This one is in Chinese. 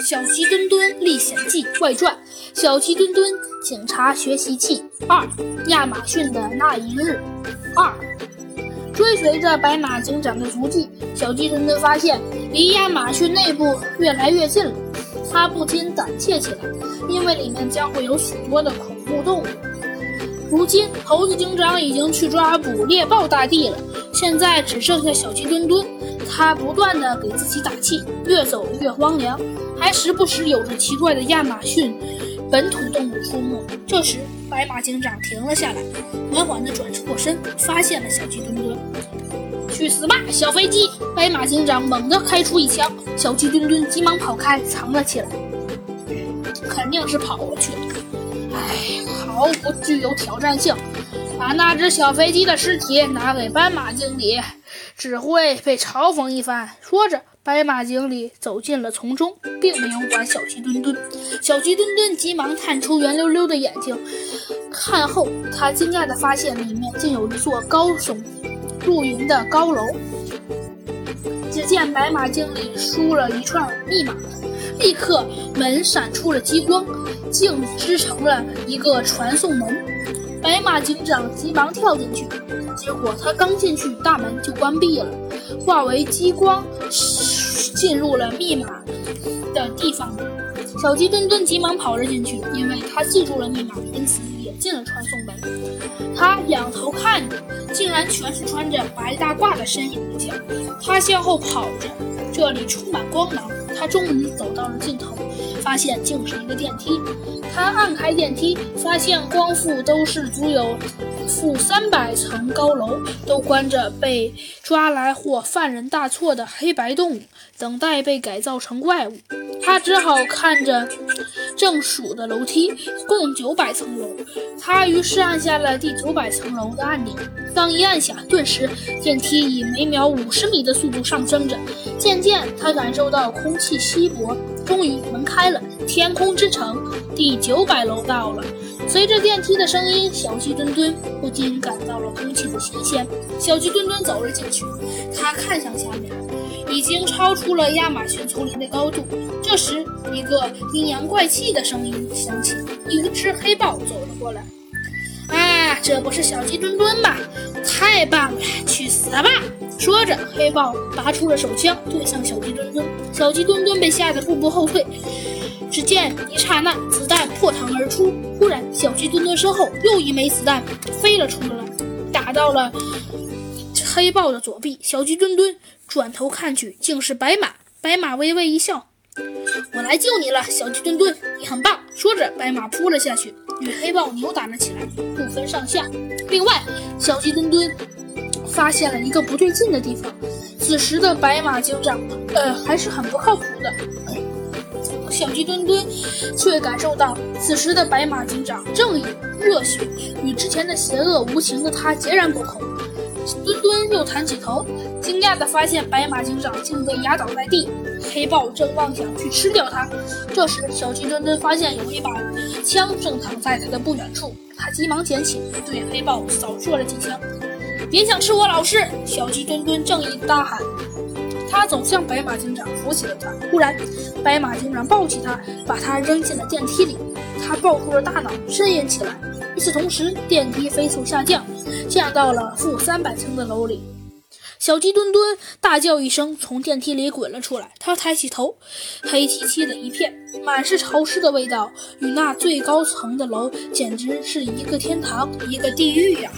《小鸡墩墩历险记外传》《小鸡墩墩警察学习记二》亚马逊的那一日二。追随着白马警长的足迹，小鸡墩墩发现离亚马逊内部越来越近了。他不禁胆怯起来，因为里面将会有许多的恐怖动物。如今，猴子警长已经去抓捕猎豹大帝了，现在只剩下小鸡墩墩。他不断地给自己打气，越走越荒凉，还时不时有着奇怪的亚马逊本土动物出没。这时，白马警长停了下来，缓缓地转过身，发现了小鸡墩墩。去死吧，小飞机！白马警长猛地开出一枪，小鸡墩墩急忙跑开，藏了起来。肯定是跑过去了。唉，毫不具有挑战性。把那只小飞机的尸体拿给斑马经理。只会被嘲讽一番。说着，白马经理走进了丛中，并没有管小鸡墩墩。小鸡墩墩急忙探出圆溜溜的眼睛，看后，他惊讶地发现里面竟有一座高耸入云的高楼。只见白马经理输了一串密码，立刻门闪出了激光，竟织成了一个传送门。白马警长急忙跳进去。结果他刚进去，大门就关闭了，化为激光，进入了密码的地方。小鸡墩墩急忙跑了进去，因为他记住了密码，因此也进了传送门。他仰头看着，竟然全是穿着白大褂的身影家。他向后跑着，这里充满光芒。他终于走到了尽头，发现竟是一个电梯。他按开电梯，发现光复都是足有。负三百层高楼都关着被抓来或犯人大错的黑白动物，等待被改造成怪物。他只好看着正数的楼梯，共九百层楼。他于是按下了第九百层楼的按钮。刚一按下，顿时电梯以每秒五十米的速度上升着。渐渐，他感受到空气稀薄。终于，门开了，天空之城第九百楼到了。随着电梯的声音，小鸡墩墩不禁感到了空气的新鲜。小鸡墩墩走了进去，他看向下面，已经超出了亚马逊丛林的高度。这时，一个阴阳怪气的声音响起，一只黑豹走了过来。啊，这不是小鸡墩墩吗？太棒了，去死吧！说着，黑豹拔出了手枪，对向小鸡墩墩。小鸡墩墩被吓得步步后退。只见一刹那，子弹破膛而出。忽然，小鸡墩墩身后又一枚子弹飞了出来，打到了黑豹的左臂。小鸡墩墩转头看去，竟是白马。白马微微一笑：“我来救你了，小鸡墩墩，你很棒。”说着，白马扑了下去，与黑豹扭打了起来，不分上下。另外，小鸡墩墩发现了一个不对劲的地方：此时的白马警长，呃，还是很不靠谱的。小鸡墩墩却感受到，此时的白马警长正义、热血，与之前的邪恶无情的他截然不同。墩墩又抬起头，惊讶地发现白马警长竟被压倒在地，黑豹正妄想去吃掉它。这时，小鸡墩墩发现有一把枪正躺在他的不远处，他急忙捡起，对黑豹扫射了几枪。别想吃我老师！小鸡墩墩正义大喊。他走向白马警长，扶起了他。忽然，白马警长抱起他，把他扔进了电梯里。他抱住了大脑，呻吟起来。与此同时，电梯飞速下降，降到了负三百层的楼里。小鸡墩墩大叫一声，从电梯里滚了出来。他抬起头，黑漆漆的一片，满是潮湿的味道，与那最高层的楼简直是一个天堂，一个地狱呀！